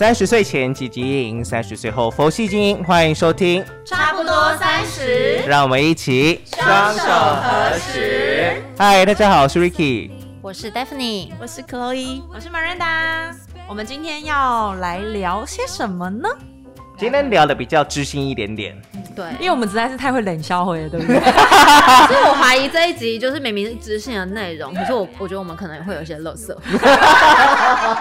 三十岁前积极营，三十岁后佛系经营。欢迎收听，差不多三十，让我们一起双手合十。嗨，大家好，我是 Ricky，我是 Daphne，我是 Chloe，我是 Miranda。我们今天要来聊些什么呢？今天聊的比较知心一点点，对，因为我们实在是太会冷笑话了，对不对？所以我怀疑这一集就是明明是知性的内容，可是我我觉得我们可能会有一些乐色，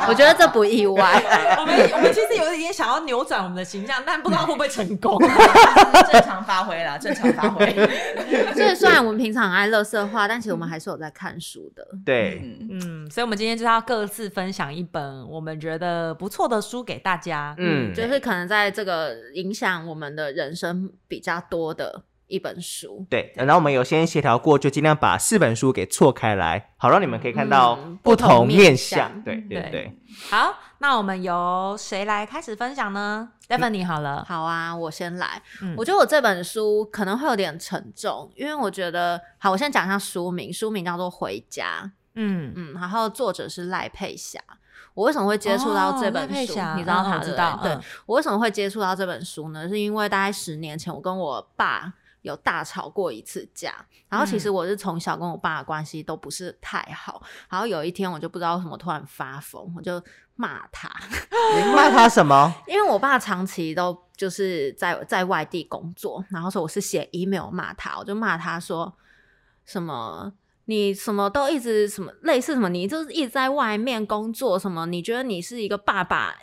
我觉得这不意外。我们我们其实有一点想要扭转我们的形象，但不知道会不会成功。正常发挥啦，正常发挥。所以虽然我们平常很爱乐色话，但其实我们还是有在看书的。对，嗯，所以我们今天就要各自分享一本我们觉得不错的书给大家。嗯，就是可能在这个影响我们的人生比较多的一本书。对，然后我们有先协调过，就尽量把四本书给错开来，好让你们可以看到嗯不同面相。对对对对，好，那我们由谁来开始分享呢？Stephanie 好了，好啊，我先来。嗯我觉得我这本书可能会有点沉重，因为我觉得，好，我先讲一下书名，书名叫做《回家》。嗯，嗯，然后作者是赖佩霞。我为什么会接触到这哦本书？你知道他知道对嗯我为什么会接触到这本书呢？是因为大概十年前，我跟我爸有大吵过一次架。然后其嗯实我是从小跟我爸的关系都不是太好。然后有一天我就不知道为什么突然发疯，我就骂他，你骂他什么？因为我爸长期都就是在在外地工作，然后说我是写 email 骂他，我就骂他说什么你什么都一直什么类似什么，你就是一直在外面工作什么，你觉得你是一个爸爸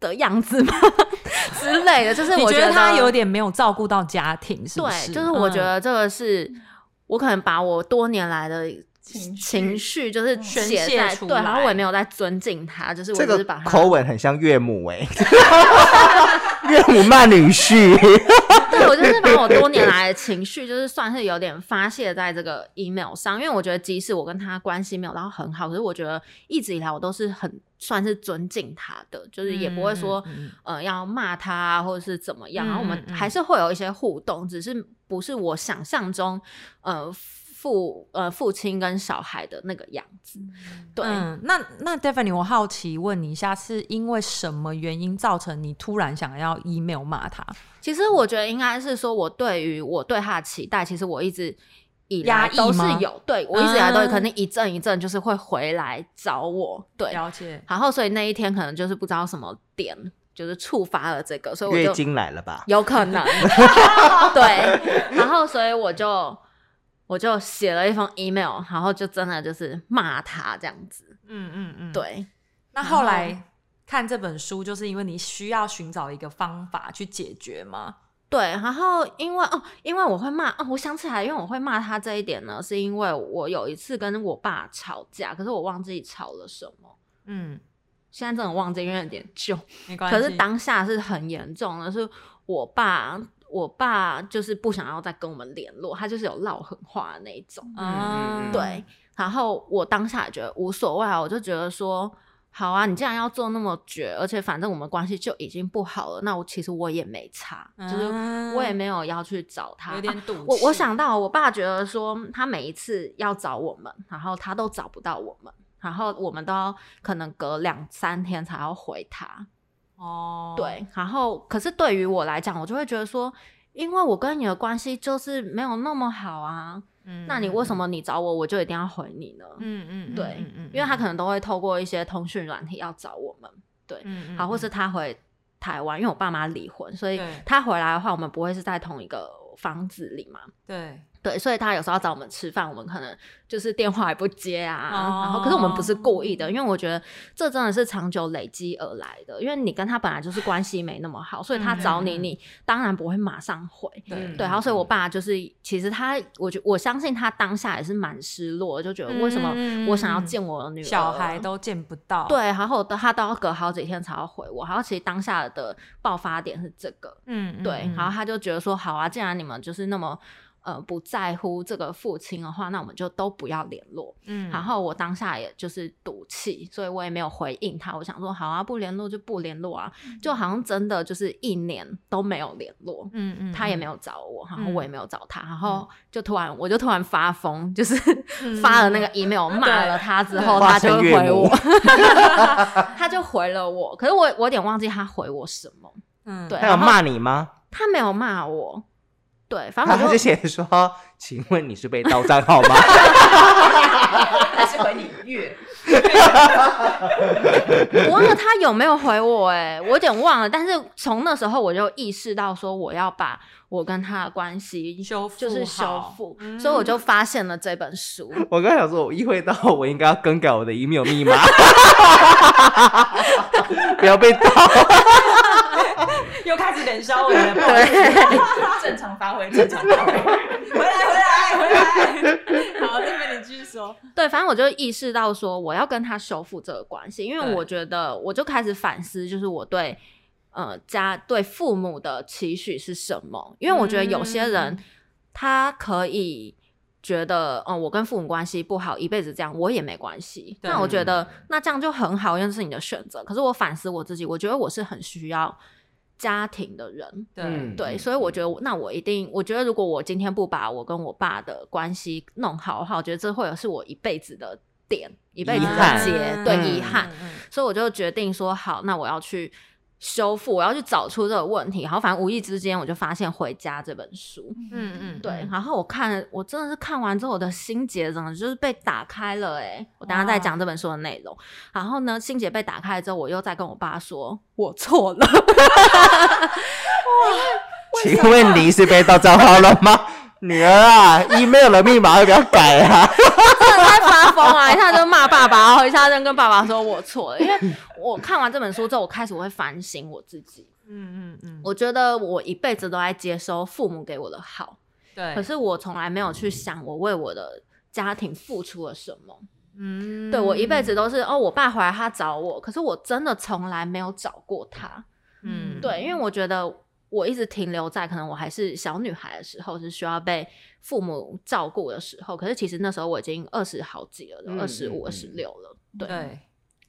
的样子吗 之类的？就是我觉得他有点没有照顾到家庭，是不对，就是我觉嗯得这个是、我可能把我多年来的。情绪情绪就是宣写在对，泄出来然后我也没有在尊敬他，就是我这个只是把他口吻很像岳母哎，岳母骂女婿。对，我就是把我多年来的情绪，就是算是有点发泄在这个 email 上，因为我觉得即使我跟他关系没有到很好，可是我觉得一直以来我都是很算是尊敬他的，就是也不会说、呃要骂他啊或者是怎么样，然后我们还是会有一些互动，只是不是我想象中呃父呃父亲跟小孩的那个样子，对。嗯，那那 Stephanie，我好奇问你一下，是因为什么原因造成你突然想要 email 骂他？其实我觉得应该是说，我对于我对他的期待，其实我一直以来都是有，对我一直以来都嗯肯定一阵一阵就是会回来找我，对，了解，然后所以那一天可能就是不知道什么点，就是触发了这个，所以我就月经来了吧？有可能，对，然后所以我就我就写了一封 email，然后就真的就是骂他这样子，嗯嗯嗯，。对，那后来看这本书，就是因为你需要寻找一个方法去解决吗？对，然后因为哦，因为我会骂哦，我想起来，因为我会骂他这一点呢，是因为我有一次跟我爸吵架，可是我忘记吵了什么，嗯，现在真的忘记，因为有点旧。没关系。可是当下是很严重的，是我爸，我爸就是不想要再跟我们联络，他就是有唠狠话的那一种。嗯，对，然后我当下也觉得无所谓啊，我就觉得说，好啊，你既然要做那么绝，而且反正我们关系就已经不好了，那我其实我也没差，就是我也没有要去找他。嗯有点啊赌气、我我想到，我爸觉得说，他每一次要找我们，然后他都找不到我们，然后我们都要可能隔两三天才要回他。哦，对，然后可是对于我来讲，我就会觉得说，因为我跟你的关系就是没有那么好啊，嗯，那你为什么你找我，我就一定要回你呢？嗯？嗯嗯，对嗯嗯，因为他可能都会透过一些通讯软体要找我们，对，嗯，嗯好，或是他回台湾，因为我爸妈离婚，所以他回来的话，我们不会是在同一个房子里嘛。对，对，所以他有时候要找我们吃饭，我们可能就是电话也不接啊。哦然后，可是我们不是故意的，因为我觉得这真的是长久累积而来的。因为你跟他本来就是关系没那么好，所以他找你，你当然不会马上回。对对，然后所以我爸就是，其实他，我觉我相信他当下也是蛮失落，就觉得为什么我想要见我的女儿，小孩都见不到，，对，然后他都要隔好几天才要回我，然后其实当下的爆发点是这个，嗯，对，然后他就觉得说，好啊，既然你们就是那么呃不在乎这个父亲的话，那我们就都不要联络。嗯然后我当下也就是赌气，所以我也没有回应他。我想说，好啊，不联络就不联络啊，就好像真的就是一年都没有联络。嗯嗯他也没有找我，然后嗯我也没有找他，然后就突然我就突然发疯，就是 发了那个 email 骂了他之后，他就回我 他就回了我，可是我我有点忘记他回我什么，嗯对他有骂你吗？他没有骂我，对，反正我他他就写说，请问你是被盗账号吗？还是回你月？我忘了他有没有回我、哎，我有点忘了。但是从那时候我就意识到说，我要把我跟他的关系修复就是修好复，嗯所以我就发现了这本书。我刚才想说，我意会到我应该要更改我的 email 密码，不要被盗。又开始冷笑我了，不好意思，正常发挥，正常发挥。回来回来回来，好，这边你继续说，对，反正我就意识到说，我要跟他修复这个关系，因为我觉得我就开始反思，就是我对呃家对父母的期许是什么？因为我觉得有些人、嗯他可以觉得，嗯、我跟父母关系不好，一辈子这样我也没关系。对那我觉得那这样就很好，因为是你的选择。可是我反思我自己，我觉得我是很需要家庭的人。对。所以我觉得我，那我一定，我觉得如果我今天不把我跟我爸的关系弄好的话，我觉得这会有是我一辈子的点，一辈子的结，对，嗯。遗憾。嗯。所以我就决定说，好，那我要去修复，我要去找出这个问题。然后反正无意之间，我就发现《回家》这本书，嗯嗯，对，然后我看，我真的是看完之后，我的心结怎么就是被打开了、欸。我等下再讲这本书的内容。然后呢，心结被打开了之后，我又再跟我爸说，我错了。请问你是被盗账号了吗？女儿啊，email 的密码要不要改啊？真的在发疯啊！一下就骂爸爸，然后一下就跟爸爸说我错了。因为我看完这本书之后，我开始我会反省我自己。嗯嗯嗯，我觉得我一辈子都在接收父母给我的好，对，可是我从来没有去想我为我的家庭付出了什么。嗯，对我一辈子都是哦，我爸回来他找我，可是我真的从来没有找过他。嗯，对，因为我觉得我一直停留在可能我还是小女孩的时候，是需要被父母照顾的时候。可是其实那时候我已经二十好几了，嗯二十五、嗯二十六了。对，对，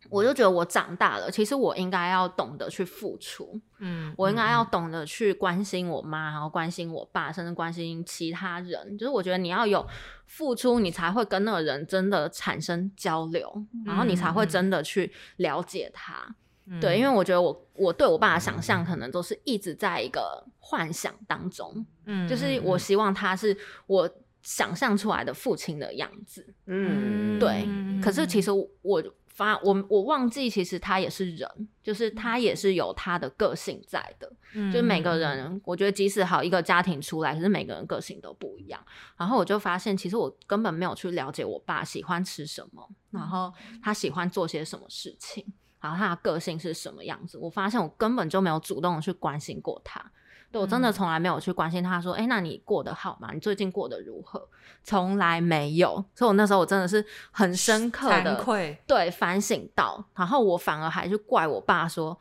我就觉得我长大了，其实我应该要懂得去付出，嗯，我应该要懂得去关心我妈，然后关心我爸，甚至关心其他人。就是我觉得你要有付出，你才会跟那个人真的产生交流，然后你才会真的去了解他。嗯对，因为我觉得我我对我爸的想象可能都是一直在一个幻想当中，嗯就是我希望他是我想象出来的父亲的样子。嗯，对，嗯可是其实我发我我忘记，其实他也是人，就是他也是有他的个性在的。嗯就是每个人，我觉得即使好一个家庭出来，可是每个人个性都不一样。然后我就发现，其实我根本没有去了解我爸喜欢吃什么，然后他喜欢做些什么事情，然后他的个性是什么样子。我发现我根本就没有主动的去关心过他。对我真的从来没有去关心他，说：“哎、那你过得好吗？你最近过得如何？”从来没有。所以我那时候我真的是很深刻的愧，对反省到，然后我反而还去怪我爸说，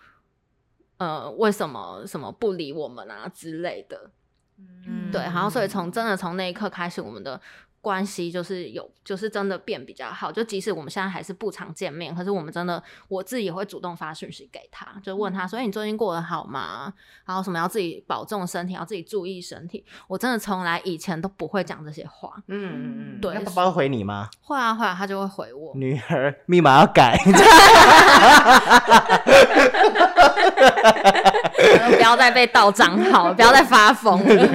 呃，为什么什么不理我们啊之类的。嗯对，然后所以从真的从那一刻开始，我们的关系就是有，就是真的变比较好。就即使我们现在还是不常见面，可是我们真的我自己也会主动发讯息给他，就问他说：“哎、你最近过得好吗？然后什么要自己保重身体，要自己注意身体。”我真的从来以前都不会讲这些话。嗯嗯嗯，对那爸爸会回你吗？会啊会啊，他就会回我。女儿密码要改，不要再被盗账号，不要再发疯了。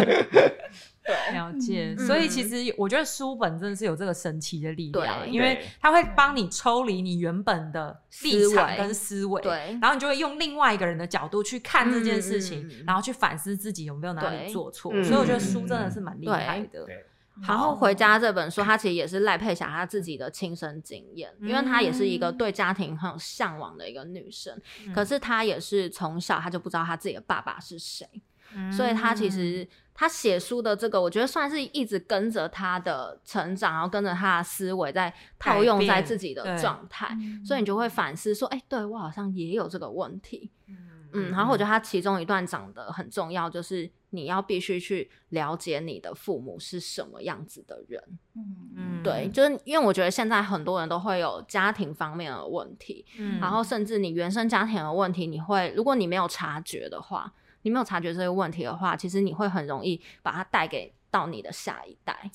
了解，嗯。所以其实我觉得书本真的是有这个神奇的力量，因为它会帮你抽离你原本的立思维场跟思维，对然后你就会用另外一个人的角度去看这件事情，然后去反思自己有没有哪里做错。嗯。所以我觉得书真的是蛮厉害的。对。然后《回家》这本书，它其实也是赖佩霞她自己的亲身经验，因为她也是一个对家庭很有向往的一个女生，嗯。可是她也是从小她就不知道她自己的爸爸是谁，嗯。所以她其实她写书的这个，我觉得算是一直跟着他的成长，然后跟着他的思维在套用在自己的状态，所以你就会反思说，哎、对我好像也有这个问题。嗯，然后我觉得他其中一段讲的很重要，就是你要必须去了解你的父母是什么样子的人。嗯。对，就是因为我觉得现在很多人都会有家庭方面的问题，嗯。然后甚至你原生家庭的问题，你会如果你没有察觉的话，你没有察觉这个问题的话，其实你会很容易把它带给到你的下一代。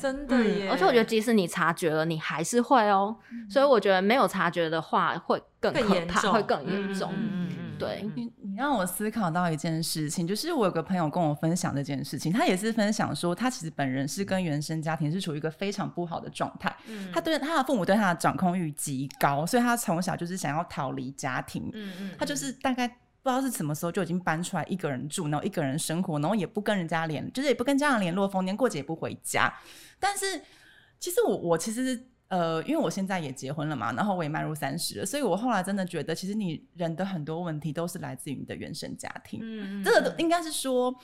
真的耶，嗯，而且我觉得即使你察觉了，你还是会哦。所以我觉得没有察觉的话，会更可怕，更严重，会更严重。嗯嗯嗯对嗯你你让我思考到一件事情，就是我有个朋友跟我分享这件事情，他也是分享说，他其实本人是跟原生家庭是处于一个非常不好的状态，嗯他对他的父母对他的掌控欲极高，所以他从小就是想要逃离家庭，嗯嗯他就是大概不知道是什么时候就已经搬出来一个人住，然后一个人生活，然后也不跟人家联，就是也不跟家长联络，逢年过节也不回家。但是其实我我其实呃，因为我现在也结婚了嘛，然后我也迈入三十了，所以我后来真的觉得，其实你人的很多问题都是来自于你的原生家庭。嗯这个都应该是说，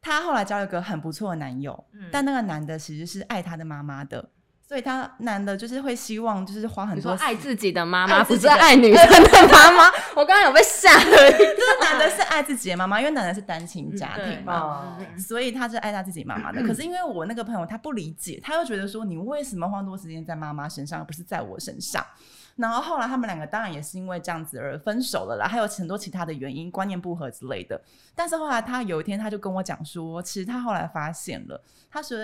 她后来交了一个很不错的男友，嗯但那个男的其实是爱她的妈妈的，所以他男的就是会希望就是花很多爱自己的妈妈，不是爱女生的 妈妈。我刚刚有被吓了一跳。这个男的是爱自己的妈妈，因为男的是单亲家庭嘛，啊，所以他是爱他自己妈妈的。可是因为我那个朋友他不理解，他又觉得说你为什么花多时间在妈妈身上，而不是在我身上？然后后来他们两个当然也是因为这样子而分手了啦，还有很多其他的原因，观念不合之类的。但是后来他有一天他就跟我讲说，其实他后来发现了，他说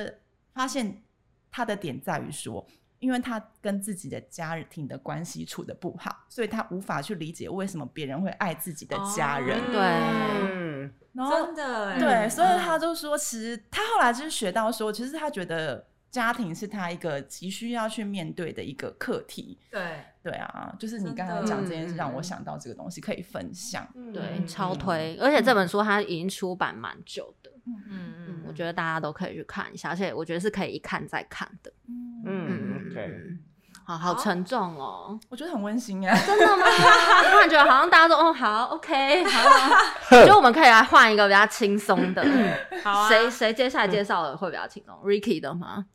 发现他的点在于说。因为他跟自己的家庭的关系处的不好，所以他无法去理解为什么别人会爱自己的家人。哦对嗯，然后真的哎，对，所以他嗯就说，其实他后来就是学到说，其实他觉得家庭是他一个急需要去面对的一个课题。对对啊，就是你真刚才讲这件事，嗯让我想到这个东西可以分享。对，嗯超推。而且这本书它已经出版蛮久的，嗯嗯嗯，，我觉得大家都可以去看一下，而且我觉得是可以一看再看的。嗯，OK，嗯好好沉重哦，我觉得很温馨啊。真的吗？我突然觉得好像大家都哦好，OK，好，我觉得我们可以来换一个比较轻松的。好啊，谁谁接下来介绍的会比较轻松？Ricky 的吗？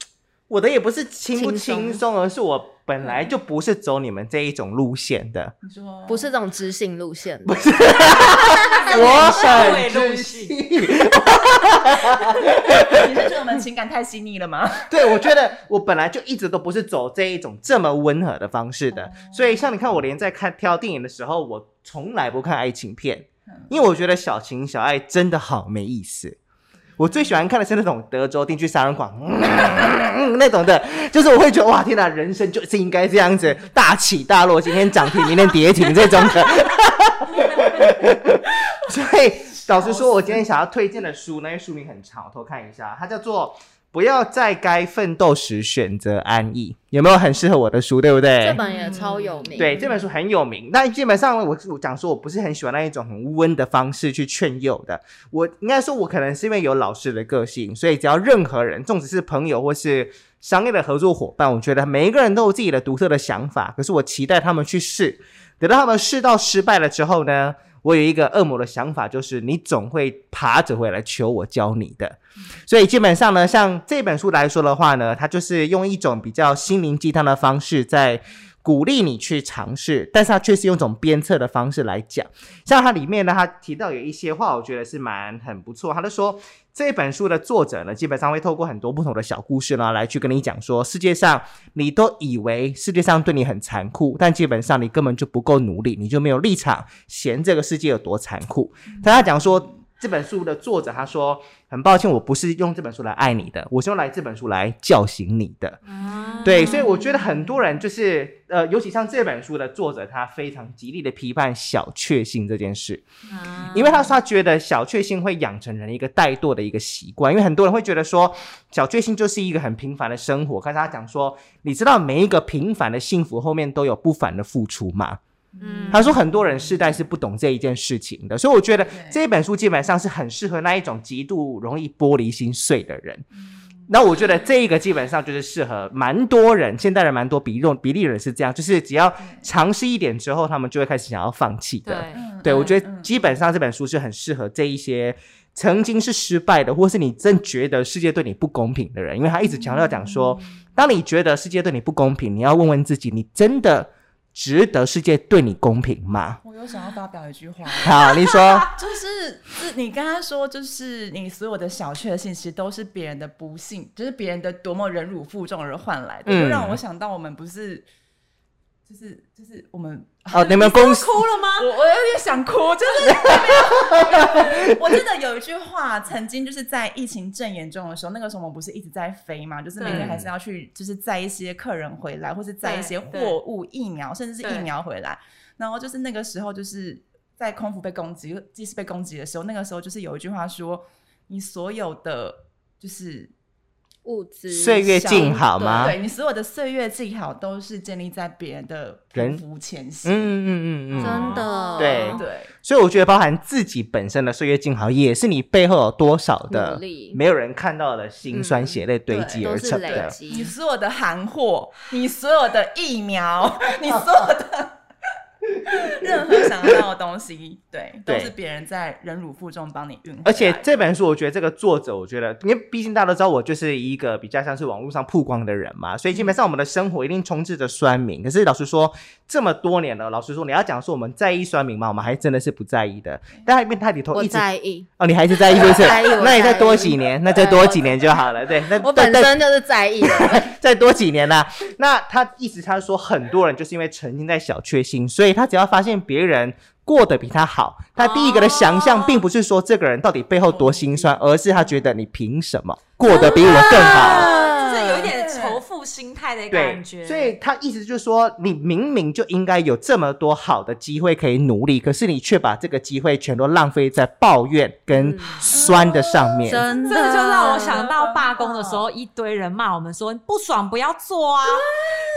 我的也不是轻不轻松，而是我本来就不是走你们这一种路线的，你说。不是这种知性路线。的，我社会很知路线。性。你是觉得我们情感太细腻了吗？对，我觉得我本来就一直都不是走这一种这么温和的方式的，所以像你看，我连在看挑电影的时候，我从来不看爱情片，因为我觉得小情小爱真的好没意思。我最喜欢看的是那种德州定居杀人狂、嗯 那种的，就是我会觉得哇天哪，人生就是应该这样子大起大落，今天涨停，明天跌停这种的。所以老实说，我今天想要推荐的书，那些书名很长，我偷看一下，它叫做《不要在该奋斗时选择安逸》，有没有很适合我的书？对不对？这本也超有名。对，这本书很有名。那基本上我讲说，我不是很喜欢那一种很温的方式去劝诱的。我应该说，我可能是因为有老师的个性，所以只要任何人，纵使是朋友或是商业的合作伙伴，我觉得每一个人都有自己的独特的想法。可是我期待他们去试，等到他们试到失败了之后呢，我有一个恶魔的想法，就是你总会爬着回来求我教你的。所以基本上呢，像这本书来说的话呢，它就是用一种比较心灵鸡汤的方式在。鼓励你去尝试，但是他却是用一种鞭策的方式来讲。像它里面呢，他提到有一些话，我觉得是蛮很不错。他就说这本书的作者呢，基本上会透过很多不同的小故事呢，来去跟你讲说，世界上你都以为世界上对你很残酷，但基本上你根本就不够努力，你就没有立场嫌这个世界有多残酷。他讲说。这本书的作者他说：“很抱歉，我不是用这本书来爱你的，我是用来这本书来叫醒你的。啊对，所以我觉得很多人就是呃，尤其像这本书的作者，他非常极力的批判小确幸这件事，啊因为他说他觉得小确幸会养成人一个怠惰的一个习惯，因为很多人会觉得说小确幸就是一个很平凡的生活，可是他讲说，你知道每一个平凡的幸福后面都有不凡的付出吗？嗯。他说很多人世代是不懂这一件事情的，所以我觉得这本书基本上是很适合那一种极度容易玻璃心碎的人。那我觉得这一个基本上就是适合蛮多人，现代人蛮多比例比例人是这样，就是只要尝试一点之后，他们就会开始想要放弃的。对，对，我觉得嗯基本上这本书是很适合这一些曾经是失败的，或是你真觉得世界对你不公平的人，因为他一直强调讲说，当你觉得世界对你不公平，你要问问自己，你真的值得世界对你公平吗？我有想要发表一句话，好，你说，就是是你刚刚说，就是你所有的小确幸，其实都是别人的不幸，就是别人的多么忍辱负重而换来的，嗯。就让我想到我们不是，就是就是我们哦，你们公司哭了吗？我我有点想哭，就是 我记得有一句话，曾经就是在疫情正严重的时候，那个时候我们不是一直在飞嘛，就是每天还是要去，就是载一些客人回来，或是载一些货物、疫苗，甚至是疫苗回来。然后就是那个时候，就是在空服被攻击、机师被攻击的时候，那个时候就是有一句话说：“你所有的就是物资岁月静好吗？对你所有的岁月静好，都是建立在别人的人福前行。嗯嗯嗯嗯，真的对对，所以我觉得包含自己本身的岁月静好，也是你背后有多少的努力没有人看到的辛酸血泪堆积而成的。你积。所有的韩货，你所有的疫苗，你所有的 任何想要到的东西，对，都是别人在忍辱负重帮你运。而且这本书，我觉得这个作者，我觉得，因为毕竟大家都知道，我就是一个比较像是网络上曝光的人嘛，所以基本上我们的生活一定充斥着酸民。可是老实说，这么多年了，老实说，你要讲说我们在意酸民吗？我们还真的是不在意的。但因为它里头我一直在意，哦，你还是在意，是不是在意？那你再多几年，那再多几年就好了。对，那我本身就是在意。再多几年啦、那他意思他说，很多人就是因为沉浸在小确幸，所以他只要发现别人过得比他好，他第一个的想象并不是说这个人到底背后多心酸，而是他觉得你凭什么过得比我更好？就是有一点仇富心态的对感，觉。所以他意思就是说，你明明就应该有这么多好的机会可以努力，可是你却把这个机会全都浪费在抱怨跟酸的上面。真的，这就让我想到罢工的时候，一堆人骂我们说不爽不要做啊。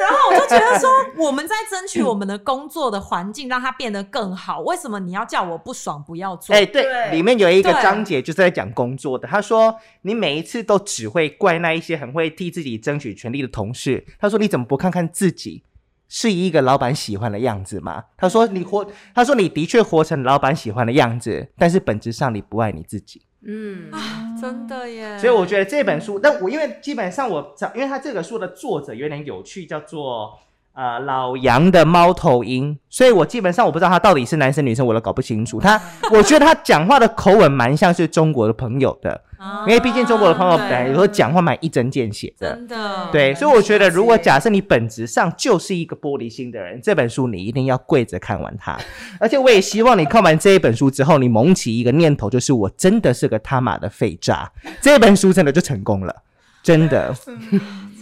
然后我就觉得说，我们在争取我们的工作的环境，让它变得更好。为什么你要叫我不爽不要做？哎、对，对里面有一个章节就是在讲工作的。他说，你每一次都只会怪那一些很会替自己争取权利的同事。他说，你怎么不看看自己是一个老板喜欢的样子吗？他说，你活，他说你的确活成老板喜欢的样子，但是本质上你不爱你自己。嗯，真的耶。所以我觉得这本书，但我因为基本上我找，因为他这个书的作者有点有趣，叫做呃老杨的猫头鹰，所以我基本上我不知道他到底是男生女生，我都搞不清楚。他 我觉得他讲话的口吻蛮像是中国的朋友的，啊因为毕竟中国的朋友本来有时候讲话蛮一针见血的。真的对，所以我觉得，如果假设你本质上就是一个玻璃心的人，这本书你一定要跪着看完它。而且我也希望你看完这一本书之后，你萌起一个念头，就是我真的是个他妈的废渣。这本书真的就成功了，真的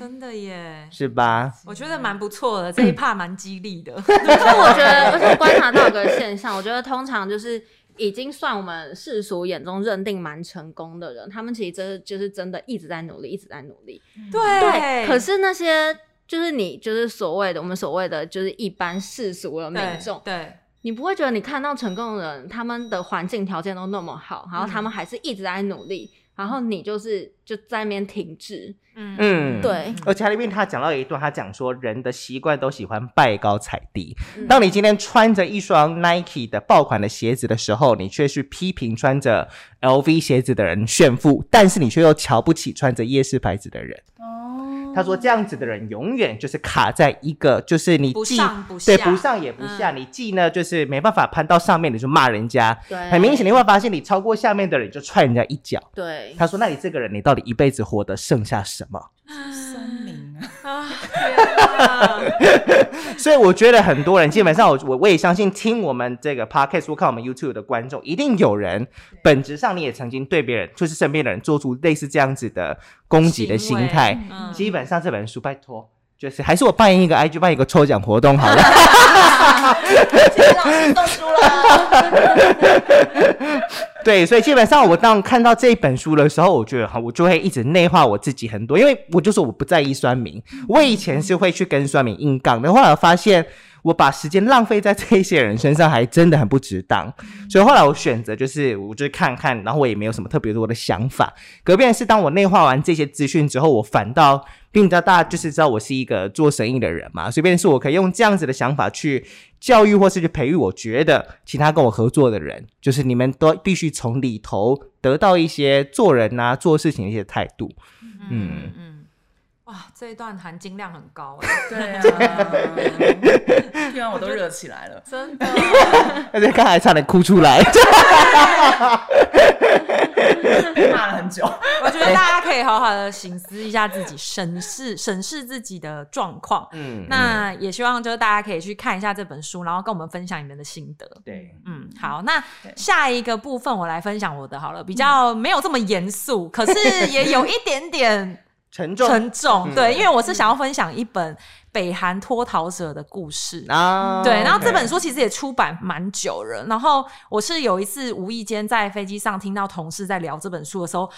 真的耶。是吧？我觉得蛮不错的，这一趴蛮激励的。所 以我觉得，而且我观察到一个现象，我觉得通常就是已经算我们世俗眼中认定蛮成功的人，他们其实真的就是真的一直在努力，一直在努力。对对，可是那些就是你就是所谓的我们所谓的就是一般世俗的民对众，对你不会觉得你看到成功的人，他们的环境条件都那么好，然后他们还是一直在努力，然后你就是就在那边停滞。嗯嗯，。对，而且他里面他讲到有一段，他讲说人的习惯都喜欢拜高踩低。嗯当你今天穿着一双 Nike 的爆款的鞋子的时候，你却去批评穿着 LV 鞋子的人炫富，但是你却又瞧不起穿着夜市牌子的人。哦，他说这样子的人永远就是卡在一个，就是你不既上不下对不上也不下，嗯你既呢就是没办法攀到上面，你就骂人家。对，很明显你会发现，你超过下面的人就踹人家一脚。对，他说：“那你这个人，你到底一辈子活得剩下什么声明啊，啊，天哪！？” 所以我觉得很多人基本上我，我我也相信听我们这个 podcast 或看我们 YouTube 的观众，一定有人本质上你也曾经对别人，就是身边的人做出类似这样子的攻击的心态。嗯基本上这本书，拜托，就是还是我办一个 IG 办一个抽奖活动好了。谢谢老师送书了。对，所以基本上我当看到这一本书的时候，我觉得哈，我就会一直内化我自己很多，因为我就说我不在意酸民，我以前是会去跟酸民硬杠的，后来发现我把时间浪费在这一些人身上，还真的很不值当，所以后来我选择就是我就看看，然后我也没有什么特别多的想法。隔壁是当我内化完这些资讯之后，我反倒并知道大家就是知道我是一个做生意的人嘛，随便是我可以用这样子的想法去教育或是去培育，我觉得其他跟我合作的人，就是你们都必须从里头得到一些做人啊、做事情的一些态度。嗯嗯，哇，哇，这一段含金量很高哎，对啊，听完我都热起来了。真的。而且刚才差点哭出来。被骂了很久，我觉得大家可以好好的醒思一下自己，审视审视自己的状况。嗯，那也希望就是大家可以去看一下这本书，然后跟我们分享你们的心得。对，嗯，好，那下一个部分我来分享我的好了，比较没有这么严肃，可是也有一点点沉重沉重。嗯对，因为我是想要分享一本北韩脱逃者的故事。啊，对，然后这本书其实也出版蛮久了。然后我是有一次无意间在飞机上听到同事在聊这本书的时候，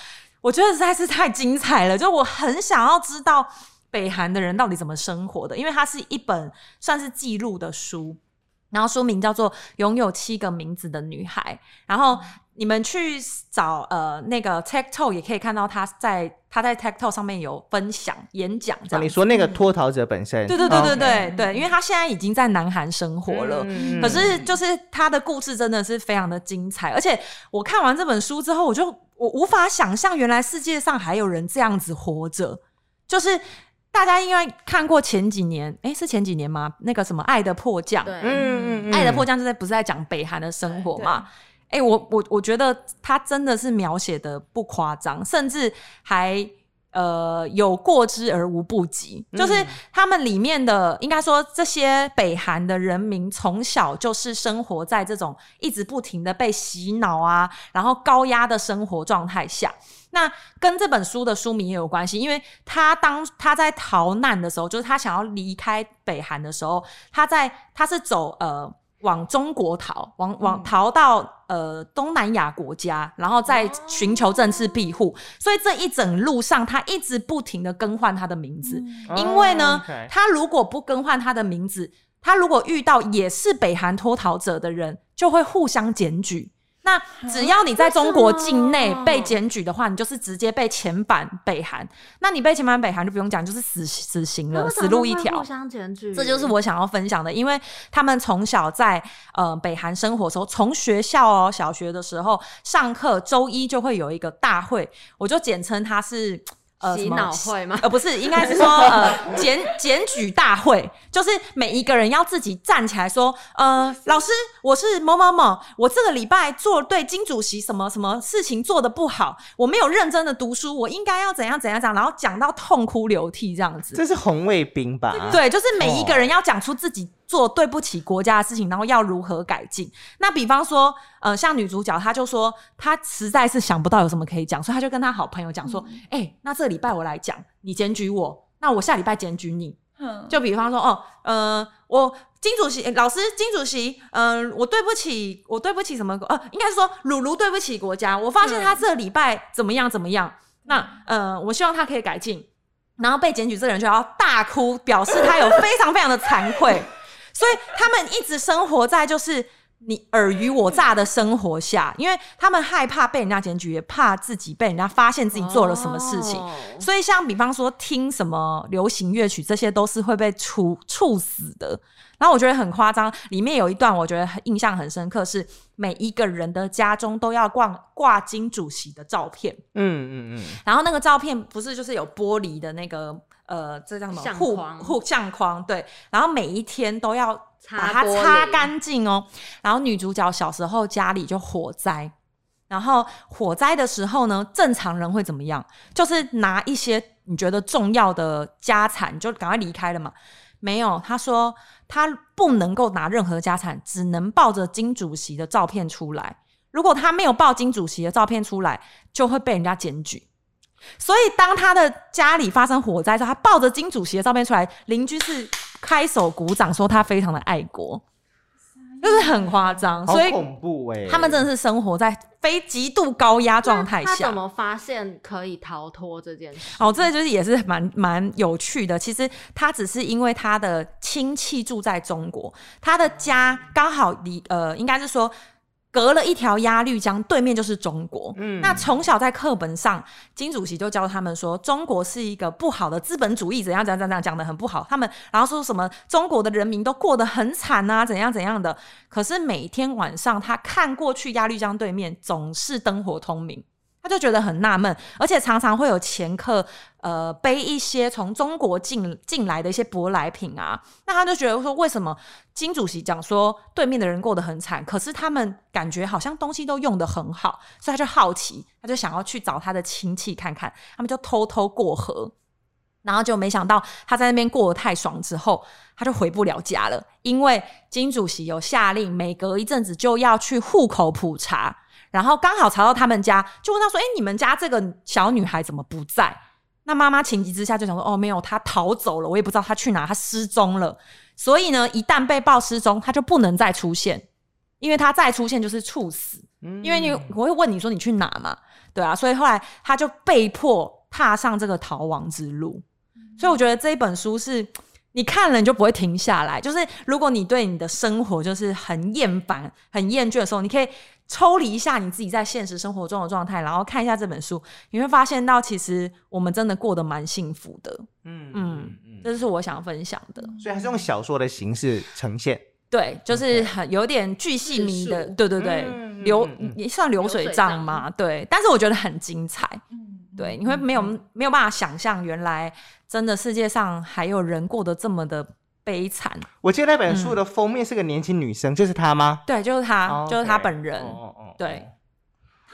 我觉得实在是太精彩了，就我很想要知道北韩的人到底怎么生活的，因为它是一本算是记录的书。然后书名叫做《拥有七个名字的女孩》，然后你们去找呃那个 TikTok 也可以看到她在她在 TikTok 上面有分享演讲这样子。说那个脱逃者本身，对对对对对对，因为他现在已经在南韩生活了。嗯可是就是他的故事真的是非常的精彩，而且我看完这本书之后，我就我无法想象原来世界上还有人这样子活着，就是。大家应该看过前几年，诶，是前几年吗？那个什么《爱的迫降》，对，嗯嗯嗯，爱的迫降》就在不是在讲北韩的生活嘛？哎、我我我觉得他真的是描写的不夸张，甚至还呃有过之而无不及。就是他们里面的，应该说这些北韩的人民从小就是生活在这种一直不停的被洗脑啊，然后高压的生活状态下。那跟这本书的书名也有关系，因为他当他在逃难的时候，就是他想要离开北韩的时候，他在他是走呃往中国逃，往往逃到呃东南亚国家，然后再寻求政治庇护。所以这一整路上，他一直不停的更换他的名字，因为呢他如果不更换他的名字，他如果遇到也是北韩脱逃者的人，就会互相检举。那只要你在中国境内被检举的话，你就是直接被遣返北韩。那你被遣返北韩就不用讲，就是死死刑了，死路一条互。相检举，这就是我想要分享的，因为他们从小在呃北韩生活的时候，从学校哦小学的时候上课，周一就会有一个大会，我就简称它是。呃，洗脑会吗呃，不是，应该是说呃检检举大会，就是每一个人要自己站起来说，呃，老师，我是某某某，我这个礼拜做对金主席什么什么事情做的不好，我没有认真的读书，我应该要怎样怎样讲，然后讲到痛哭流涕这样子。这是红卫兵吧？对，就是每一个人要讲出自己做对不起国家的事情，然后要如何改进。那比方说，呃，像女主角，她就说她实在是想不到有什么可以讲，所以她就跟她好朋友讲说：“哎、那这礼拜我来讲，你检举我，那我下礼拜检举你。”嗯就比方说，哦，呃，我金主席、诶老师，金主席，嗯、我对不起，我对不起什么？呃，应该是说，鲁鲁对不起国家。我发现他这礼拜怎么样怎么样，那呃，我希望他可以改进。然后被检举这个人就要大哭，表示他有非常非常的惭愧。所以他们一直生活在就是你尔虞我诈的生活下，因为他们害怕被人家检举，也怕自己被人家发现自己做了什么事情。哦所以像比方说听什么流行乐曲，这些都是会被处处死的。然后我觉得很夸张，里面有一段我觉得很印象很深刻，是每一个人的家中都要挂挂金主席的照片，嗯嗯嗯，然后那个照片不是就是有玻璃的那个呃，这叫什么护相框护相框？对，然后每一天都要把它擦干净哦。然后女主角小时候家里就火灾，然后火灾的时候呢，正常人会怎么样？就是拿一些你觉得重要的家产，就赶快离开了嘛。没有，他说他不能够拿任何家产，只能抱着金主席的照片出来。如果他没有抱金主席的照片出来，就会被人家检举。所以当他的家里发生火灾的时候，他抱着金主席的照片出来，邻居是开手鼓掌，说他非常的爱国，就是很夸张。好所以恐怖哎！他们真的是生活在非极度高压状态下他怎。么发现可以逃脱这件事？哦，这就是也是蛮蛮有趣的。其实他只是因为他的亲戚住在中国，他的家刚好离呃，应该是说隔了一条鸭绿江，对面就是中国。嗯那从小在课本上，金主席就教他们说，中国是一个不好的资本主义，怎样怎样怎样讲的很不好。他们然后说什么中国的人民都过得很惨啊，怎样怎样的。可是每天晚上他看过去鸭绿江对面，总是灯火通明。他就觉得很纳闷，而且常常会有前客呃背一些从中国进进来的一些舶来品啊，那他就觉得说，为什么金主席讲说对面的人过得很惨，可是他们感觉好像东西都用的很好，所以他就好奇，他就想要去找他的亲戚看看，他们就偷偷过河。然后就没想到他在那边过得太爽之后，他就回不了家了，因为金主席有下令，每隔一阵子就要去户口普查。然后刚好查到他们家，就问他说：“哎，你们家这个小女孩怎么不在？”那妈妈情急之下就想说：“哦，没有，她逃走了，我也不知道她去哪，她失踪了。所以呢，一旦被报失踪，她就不能再出现，因为她再出现就是猝死。因为你我会问你说你去哪嘛？对啊，所以后来她就被迫踏上这个逃亡之路。所以我觉得这一本书是你看了你就不会停下来。就是如果你对你的生活就是很厌烦、很厌倦的时候，你可以。抽离一下你自己在现实生活中的状态，然后看一下这本书，你会发现到其实我们真的过得蛮幸福的。嗯嗯嗯，这是我想分享的。所以还是用小说的形式呈现。对，就是很有点巨细迷的，对对对，流也算流水账嘛。对，但是我觉得很精彩。对，你会没有没有办法想象，原来真的世界上还有人过得这么的。悲惨！我记得那本书的封面是个年轻女生，就是她吗？对，就是她，就是她本人。对，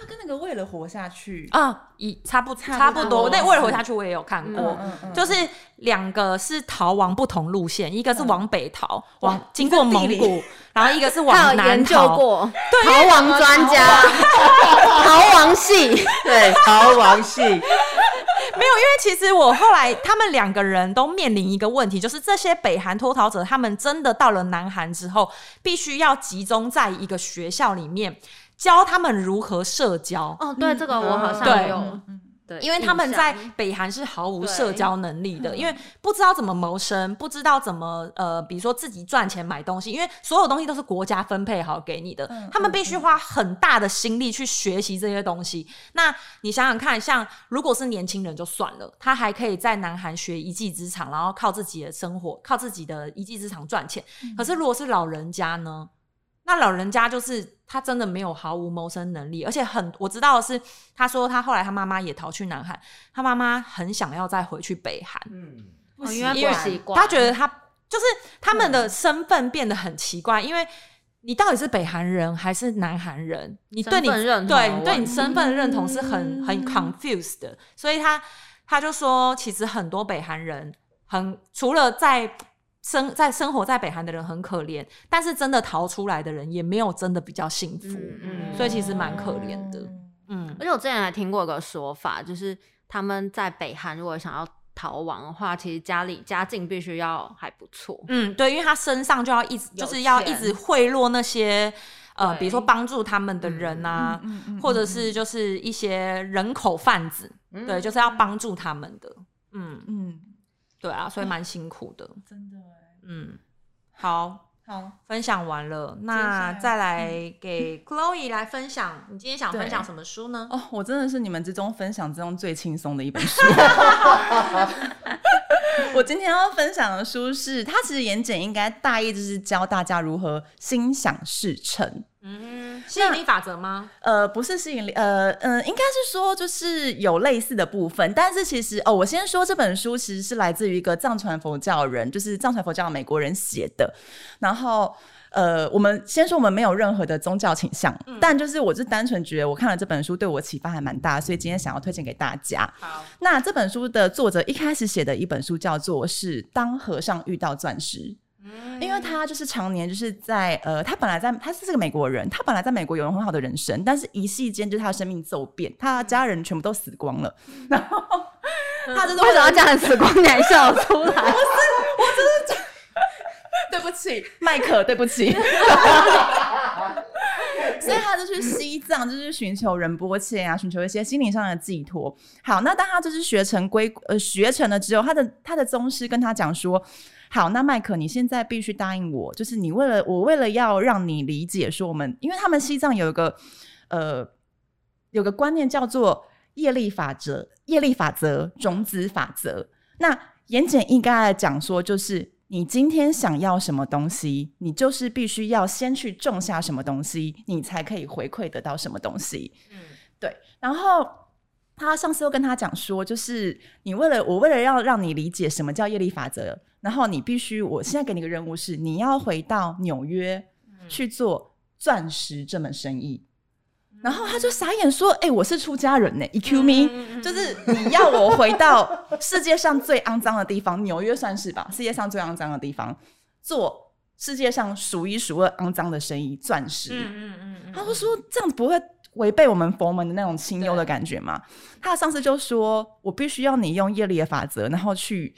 她跟那个为了活下去啊，一差不差不多。那为了活下去，我也有看过，就是两个是逃亡不同路线，一个是往北逃，往经过蒙古，然后一个是往南逃。过。逃亡专家，逃亡系，对，逃亡系。没有，因为其实我后来他们两个人都面临一个问题，就是这些北韩脱逃者，他们真的到了南韩之后，必须要集中在一个学校里面教他们如何社交。哦，对，这个我好像有。对因为他们在北韩是毫无社交能力的，因为不知道怎么谋生，不知道怎么呃，比如说自己赚钱买东西，因为所有东西都是国家分配好给你的，他们必须花很大的心力去学习这些东西。那你想想看，像如果是年轻人就算了，他还可以在南韩学一技之长，然后靠自己的生活，靠自己的一技之长赚钱。可是如果是老人家呢？那老人家就是他真的没有毫无谋生能力，而且很我知道的是，他说他后来他妈妈也逃去南韩，他妈妈很想要再回去北韩，嗯，不习惯，他觉得他就是他们的身份变得很奇怪，因为你到底是北韩人还是南韩人，你对你对你对你身份认同是很很 confused 的，所以他他就说，其实很多北韩人很除了在。生在生活在北韩的人很可怜，但是真的逃出来的人也没有真的比较幸福，所以其实蛮可怜的。嗯，而且我之前还听过一个说法，就是他们在北韩如果想要逃亡的话，其实家里家境必须要还不错。嗯，对，因为他身上就要一直就是要一直贿赂那些呃，比如说帮助他们的人啊，或者是就是一些人口贩子，对，就是要帮助他们的。嗯嗯。对啊，所以蛮辛苦的，真的。嗯，好，好，分享完了，那再来给 Chloe 来分享，你今天想分享什么书呢？哦，我真的是你们之中分享之中最轻松的一本书。我今天要分享的书是，它其实言简应该大意就是教大家如何心想事成。嗯，吸引力法则吗？呃，不是吸引力，呃，嗯，应该是说就是有类似的部分，但是其实哦，我先说这本书其实是来自于一个藏传佛教人，就是藏传佛教的美国人写的。然后，呃，我们先说我们没有任何的宗教倾向，但就是我是单纯觉得我看了这本书对我启发还蛮大，所以今天想要推荐给大家。好，那这本书的作者一开始写的一本书叫做是《当和尚遇到钻石》。因为他就是常年就是在呃，他本来在他是这个美国人，他本来在美国有很好的人生，但是一夕间就是他的生命骤变，他家人全部都死光了，然后 他就是为什么要家人死光？你还笑出来？不是，我真是 对不起，麦克，对不起。所以他就去西藏，就是寻求仁波切啊，寻求一些心灵上的寄托。好，那当他就是学成归呃学成了之后，他的他的宗师跟他讲说。好，那麦克，你现在必须答应我，就是你为了我，为了要让你理解，说我们，因为他们西藏有一个，呃，有个观念叫做业力法则，业力法则，种子法则。那言简意赅的讲说，就是你今天想要什么东西，你就是必须要先去种下什么东西，你才可以回馈得到什么东西。嗯，对。然后他上次又跟他讲说，就是你为了我为了要让你理解什么叫业力法则，然后你必须，我现在给你个任务是，你要回到纽约去做钻石这门生意。然后他就傻眼说：“哎、我是出家人呢，EQ me，、就是你要我回到世界上最肮脏的地方，纽约算是吧，世界上最肮脏的地方，做世界上数一数二肮脏的生意，钻石。嗯嗯嗯他就说这样子不会违背我们佛门的那种清幽的感觉吗？他的上司就说，我必须要你用业力的法则，然后去。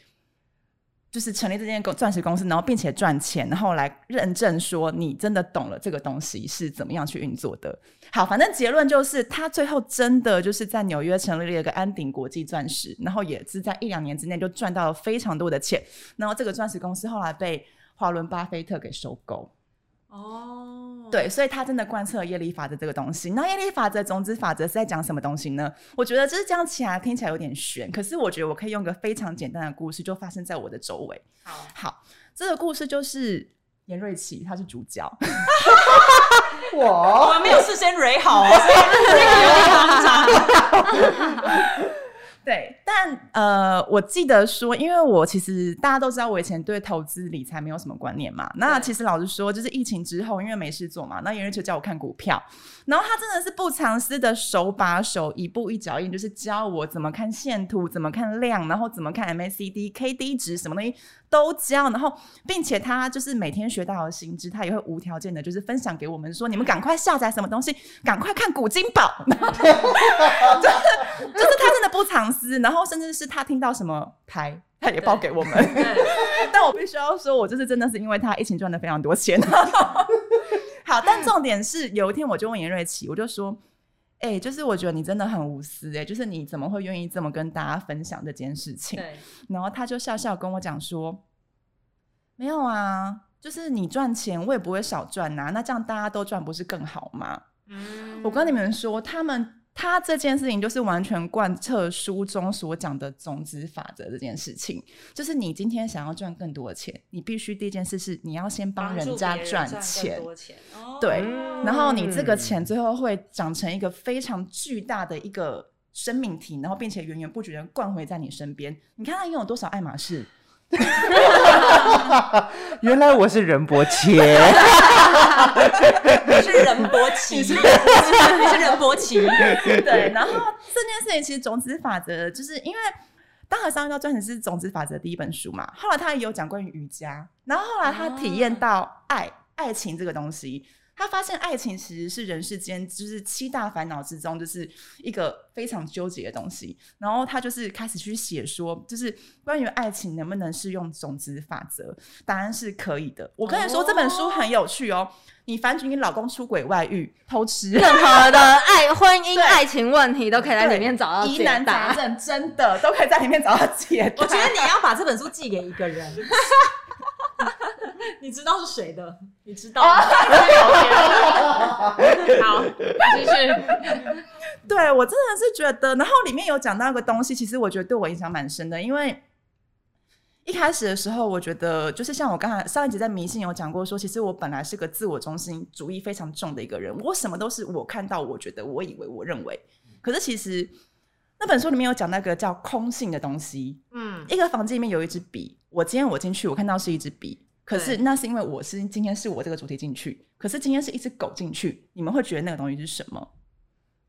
就是成立这间公钻石公司，然后并且赚钱，然后来认证说你真的懂了这个东西是怎么样去运作的。好，反正结论就是他最后真的就是在纽约成立了一个安鼎国际钻石，然后也是在一两年之内就赚到了非常多的钱。然后这个钻石公司后来被华伦巴菲特给收购。哦，对，所以他真的贯彻了业力法则这个东西。那业力法则、种子法则是在讲什么东西呢？我觉得就是这样起来听起来有点悬，可是我觉得我可以用一个非常简单的故事，就发生在我的周围。好，好，这个故事就是严瑞琪，他是主角。我 我们没有事先蕊好哦，所以这个有点慌张。对，但呃，我记得说，因为我其实大家都知道，我以前对投资理财没有什么观念嘛。那其实老实说，就是疫情之后，因为没事做嘛，那有人就叫我看股票，然后他真的是不藏私的手把手，一步一脚印，就是教我怎么看线图，怎么看量，然后怎么看 MACD、KD 值，什么东西都教。然后，并且他就是每天学到的新知，他也会无条件的，就是分享给我们说，你们赶快下载什么东西，赶快看古今宝。就是就是他真的不藏私，然后甚至是他听到什么牌，他也报给我们。但我必须要说，我就是真的是因为他疫情赚了非常多钱。好，但重点是有一天我就问严瑞琪，我就说。哎、就是我觉得你真的很无私哎、就是你怎么会愿意这么跟大家分享这件事情？对，然后他就笑笑跟我讲说：“没有啊，就是你赚钱，我也不会少赚呐、那这样大家都赚，不是更好吗？”嗯我跟你们说，他们他这件事情就是完全贯彻书中所讲的种子法则这件事情，就是你今天想要赚更多的钱，你必须第一件事是你要先帮人家赚钱，钱，对嗯然后你这个钱最后会长成一个非常巨大的一个生命体，然后并且源源不绝的灌回在你身边。你看他拥有多少爱马仕？原来我是任伯切，你是任伯奇，你是任伯奇，对，然后这件事情其实种子法则，就是因为大和尚遇到钻石是种子法则第一本书嘛，后来他也有讲关于瑜伽，然后后来他体验到爱、爱情这个东西。他发现爱情其实是人世间就是七大烦恼之中，就是一个非常纠结的东西。然后他就是开始去写说，就是关于爱情能不能适用种子法则？答案是可以的。我跟你说，这本书很有趣哦。你反举你老公出轨、外遇、偷吃，任何的爱、婚姻、对爱情问题都可以在对里面找到解疑难杂。症，真的都可以在里面找到解答。我觉得你要把这本书寄给一个人。你知道是谁的？你知道吗？好，继续。对我真的是觉得，然后里面有讲到一个东西，其实我觉得对我影响蛮深的，因为一开始的时候，我觉得就是像我刚才上一集在迷信有讲过说，其实我本来是个自我中心主义非常重的一个人，我什么都是我看到、我觉得、我以为、我认为，可是其实那本书里面有讲那个叫空性的东西，嗯，一个房间里面有一支笔，我今天我进去，我看到是一支笔，可是那是因为我是今天是我这个主题进去，可是今天是一只狗进去，你们会觉得那个东西是什么？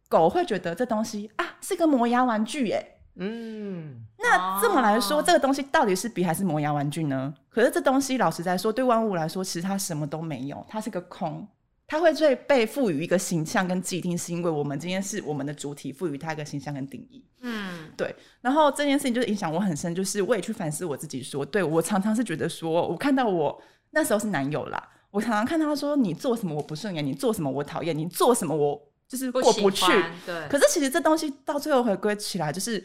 狗会觉得这东西啊是个磨牙玩具耶。嗯，那这么来说，哦这个东西到底是笔还是磨牙玩具呢？可是这东西老实在说，对万物来说，其实它什么都没有，它是个空。它会最被赋予一个形象跟既定，是因为我们今天是我们的主体赋予他一个形象跟定义。嗯，对，然后这件事情就是影响我很深，就是我也去反思我自己说，对我常常是觉得说，我看到我那时候是男友啦，我常常看他说你做什么我不顺眼，你做什么我讨厌，你做什么我就是过不去。对，可是其实这东西到最后回归起来，就是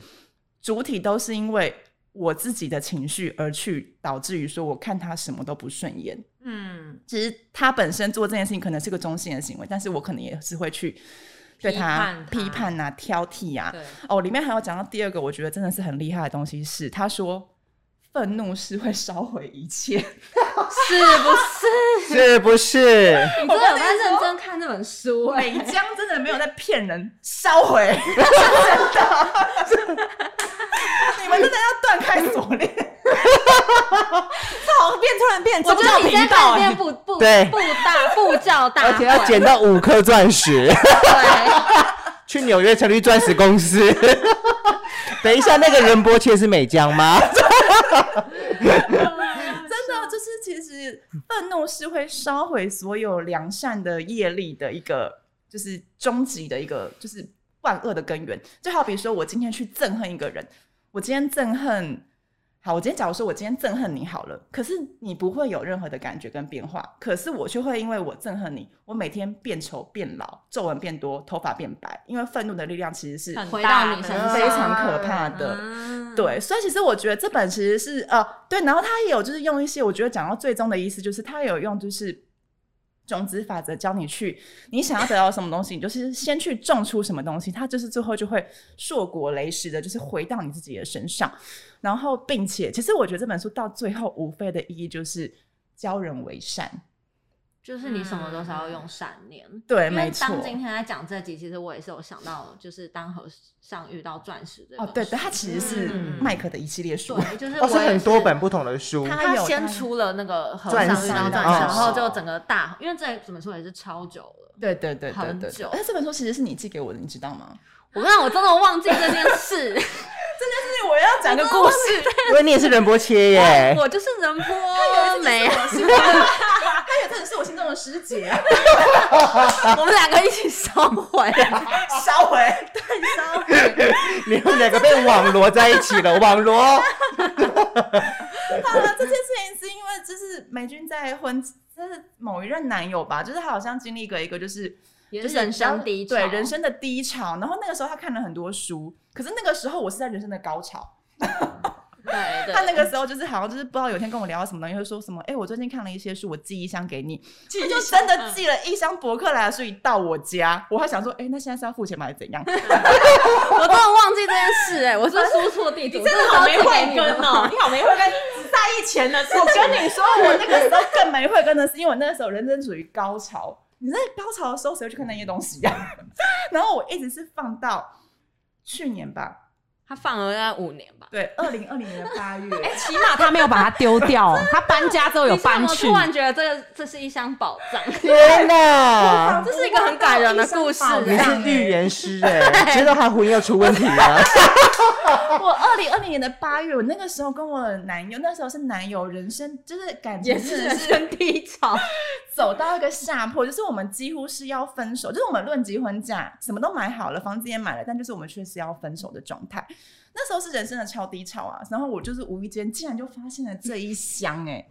主体都是因为我自己的情绪而去导致于说，我看他什么都不顺眼。嗯，其实他本身做这件事情可能是个中性的行为，但是我可能也是会去对他批判呐啊、挑剔啊。哦，里面还有讲到第二个，我觉得真的是很厉害的东西是，他说愤怒是会烧毁一切。是不是？是不是？你真的有在认真看这本书哎、美江真的没有在骗人，烧毁，真的。你们真的要断开锁链，好变突然变我宗教觉得你现在变布布对布大布教大，而且要捡到五颗钻石，对，去纽约成立钻石公司。等一下，那个仁波切是美江吗？真的就是其实愤怒是会烧毁所有良善的业力的一个，就是终极的一个，就是万恶的根源。就好比说我今天去憎恨一个人，我今天憎恨。好，我今天假如说我今天憎恨你好了，可是你不会有任何的感觉跟变化，可是我却会因为我憎恨你，我每天变丑变老，皱纹变多，头发变白，因为愤怒的力量其实是很回到你身上非常可怕的。嗯，对，所以其实我觉得这本其实是呃，对，然后他也有就是用一些，我觉得讲到最终的意思就是他有用就是种子法则教你去，你想要得到什么东西，你就是先去种出什么东西，它就是最后就会硕果累累的，就是回到你自己的身上。然后，并且，其实我觉得这本书到最后无非的意义就是教人为善。就是你什么都是要用善念。对，因为没错。当今天在讲这集，其实我也是有想到，就是当和尚遇到钻石这本哦，对对，书它其实是嗯麦克的一系列书。对，就是哦，是很多本不同的书。他先出了那个和尚遇到钻石，哦然后就整个大，因为这本书也是超久了。对对对对对很久对。哎，这本书其实是你寄给我的，你知道吗？我跟你讲，我真的忘记这件事，是我要讲个故事。因为你也是仁波切耶，我就是人波没有，他也真的是我心中的师姐啊，我们两个一起烧毁，烧毁，对。烧毁。你们两个被网罗在一起了，网罗。好了，这件事情是因为就是美君在婚，就是某一任男友吧，就是他好像经历过一个就是。就是人生低潮，对人生的低潮。然后那个时候他看了很多书，可是那个时候我是在人生的高潮。对对，他那个时候就是好像就是不知道有一天跟我聊到什么东西，会说什么，哎、我最近看了一些书，我寄一箱给你，他就真的寄了一箱博客来的书到我家，我还想说，哎、那现在是要付钱吗？还是怎样？我真的忘记这件事哎，我是输错地址，你真的好没慧根哦，你好没慧根，只在意钱的事情。我跟你说，我那个时候更没慧根的是，因为我那个时候人生处于高潮。你在高潮的时候，谁会去看那些东西呀、然后我一直是放到去年吧，他放了大概五年吧。对，二零二零年的八月。哎，起码他没有把它丢掉，他搬家之后有搬去突。然觉得这个这是一箱宝藏，天哪！这是一个很感人的故事。你是预言师 哎，知道他婚姻要出问题了。我二零二零年的八月，我那个时候跟我的男友，那时候是男友人生就是感情是人生低潮，走到一个下坡，就是我们几乎是要分手，就是我们论及婚嫁，什么都买好了，房子也买了，但就是我们确实要分手的状态。那时候是人生的超低潮啊，然后我就是无意间竟然就发现了这一箱哎、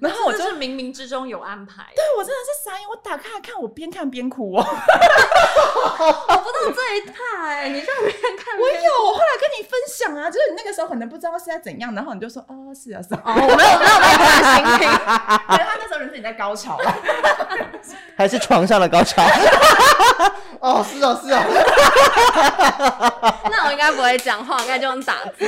然后我就是冥冥之中有安排。对我真的是傻眼，我打开来看，我边看边哭哦。我不知道这一趴哎，你在边看边我有，我后来跟你分享啊，就是你那个时候可能不知道是在怎样，然后你就说哦是啊是啊，哦，我没有没有没有办法心听，对他那时候人生也在高潮了。还是床上的高潮？哦，是哦，是哦。那我应该不会讲话，应该就用打字。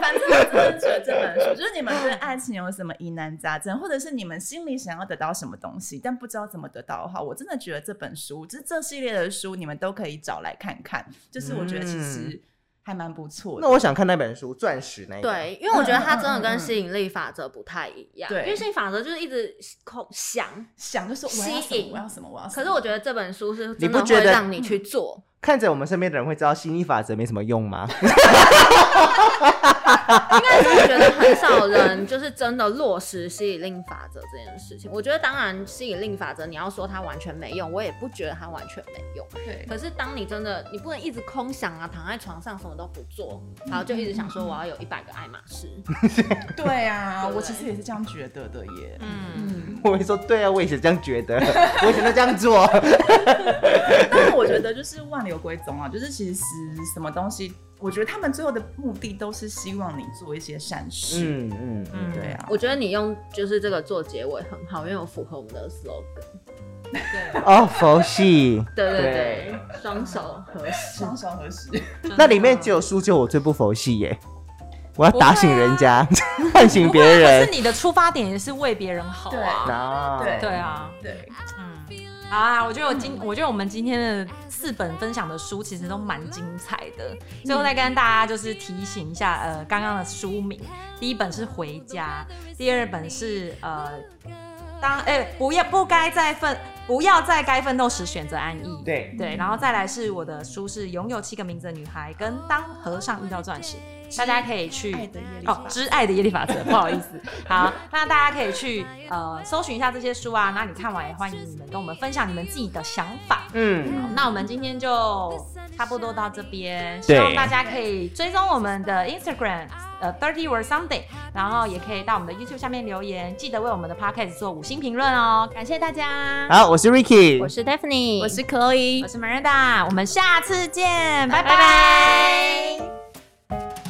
反正我真的觉得这本书，就是你们对爱情有什么疑难杂症，或者是你们心里想要得到什么东西，但不知道怎么得到的话，我真的觉得这本书，就是这系列的书，你们都可以找来看看。就是我觉得其实还蛮不错的。那我想看那本书《钻石》那一个。对，因为我觉得它真的跟吸引力法则不太一样。对因为吸引力法则就是一直空想，想就是吸引我要什么，我要什么。可是我觉得这本书是真的你不觉得会让你去做。看着我们身边的人会知道吸引力法则没什么用吗？应该是我觉得很少人就是真的落实吸引力法则这件事情。我觉得当然吸引力法则你要说它完全没用，我也不觉得它完全没用。对，可是当你真的你不能一直空想啊，躺在床上什么都不做，然后就一直想说我要有一百个爱马仕。对啊，我其实也是这样觉得的耶。嗯，我会说对啊，我也是这样觉得，我以前都这样做。但是我觉得就是万流归宗啊，就是其实什么东西，我觉得他们最后的目的都是希望你做一些善事。嗯嗯嗯，对啊，我觉得你用就是这个做结尾很好，因为我符合我们的 slogan。对，哦，佛系。对对对对，双手合十。双手合十。那里面只有书，就我最不佛系耶。我要打醒人家，啊 唤醒别可是。你的出发点也是为别人好啊。啊对对啊，对，嗯，好啊，我觉得我今，我觉得我们今天的四本分享的书其实都蛮精彩的。最后再跟大家就是提醒一下，呃，刚刚的书名，第一本是《回家》，第二本是呃，当哎、不要不该在奋不要在该奋斗时选择安逸。对对，然后再来是我的书是《拥有七个名字的女孩》跟《当和尚遇到钻石》，大家可以去哦知爱的耶利法则，不好意思。好，那大家可以去呃搜寻一下这些书啊，那你看完也欢迎你们跟我们分享你们自己的想法。嗯，好那我们今天就差不多到这边，希望大家可以追踪我们的 Instagram。呃，thirty or something，然后也可以到我们的 YouTube 下面留言，记得为我们的 Podcast 做五星评论哦，感谢大家。好，我是 Ricky，我是 Daphne，我是 Chloe 我。是 Miranda，我们下次见，拜拜拜